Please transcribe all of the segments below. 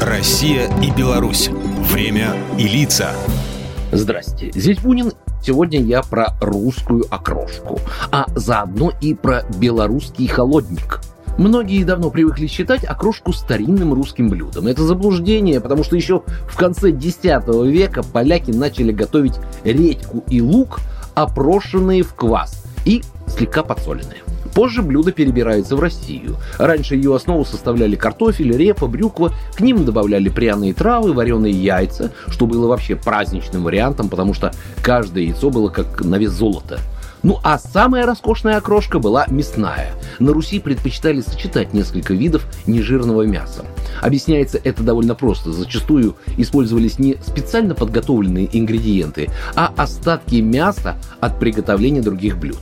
Россия и Беларусь. Время и лица. Здрасте, здесь Бунин. Сегодня я про русскую окрошку, а заодно и про белорусский холодник. Многие давно привыкли считать окрошку старинным русским блюдом. Это заблуждение, потому что еще в конце X века поляки начали готовить редьку и лук, опрошенные в квас и слегка подсоленные. Позже блюдо перебирается в Россию. Раньше ее основу составляли картофель, репа, брюква, к ним добавляли пряные травы, вареные яйца, что было вообще праздничным вариантом, потому что каждое яйцо было как на вес золота. Ну а самая роскошная окрошка была мясная. На Руси предпочитали сочетать несколько видов нежирного мяса. Объясняется это довольно просто. Зачастую использовались не специально подготовленные ингредиенты, а остатки мяса от приготовления других блюд.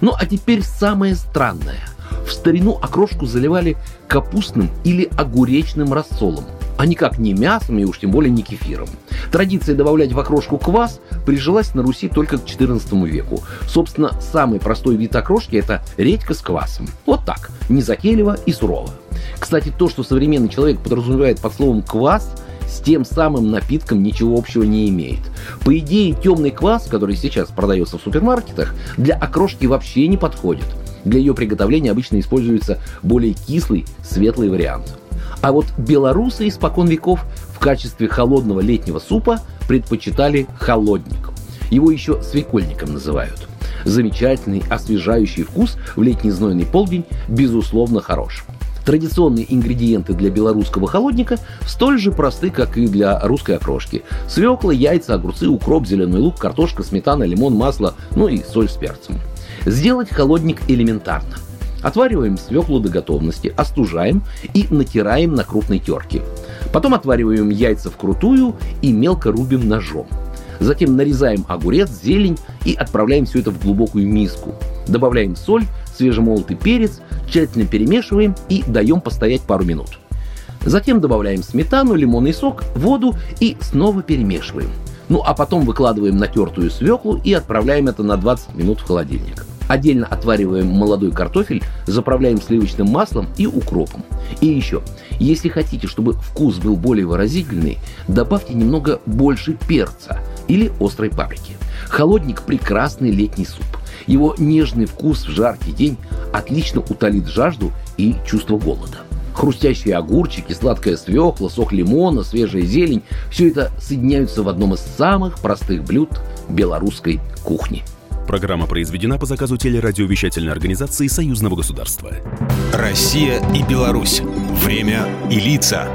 Ну а теперь самое странное. В старину окрошку заливали капустным или огуречным рассолом, а никак не мясом и уж тем более не кефиром. Традиция добавлять в окрошку квас прижилась на Руси только к XIV веку. Собственно, самый простой вид окрошки – это редька с квасом. Вот так, незатейливо и сурово. Кстати, то, что современный человек подразумевает под словом «квас», с тем самым напитком ничего общего не имеет. По идее, темный квас, который сейчас продается в супермаркетах, для окрошки вообще не подходит. Для ее приготовления обычно используется более кислый, светлый вариант. А вот белорусы испокон веков в качестве холодного летнего супа предпочитали холодник. Его еще свекольником называют. Замечательный освежающий вкус в летний знойный полдень безусловно хорош. Традиционные ингредиенты для белорусского холодника столь же просты, как и для русской окрошки. Свекла, яйца, огурцы, укроп, зеленый лук, картошка, сметана, лимон, масло, ну и соль с перцем. Сделать холодник элементарно. Отвариваем свеклу до готовности, остужаем и натираем на крупной терке. Потом отвариваем яйца вкрутую и мелко рубим ножом. Затем нарезаем огурец, зелень и отправляем все это в глубокую миску. Добавляем соль, свежемолотый перец, тщательно перемешиваем и даем постоять пару минут. Затем добавляем сметану, лимонный сок, воду и снова перемешиваем. Ну а потом выкладываем натертую свеклу и отправляем это на 20 минут в холодильник. Отдельно отвариваем молодой картофель, заправляем сливочным маслом и укропом. И еще, если хотите, чтобы вкус был более выразительный, добавьте немного больше перца или острой паприки. Холодник – прекрасный летний суп. Его нежный вкус в жаркий день отлично утолит жажду и чувство голода. Хрустящие огурчики, сладкая свекла, сок лимона, свежая зелень – все это соединяются в одном из самых простых блюд белорусской кухни. Программа произведена по заказу телерадиовещательной организации Союзного государства. Россия и Беларусь. Время и лица.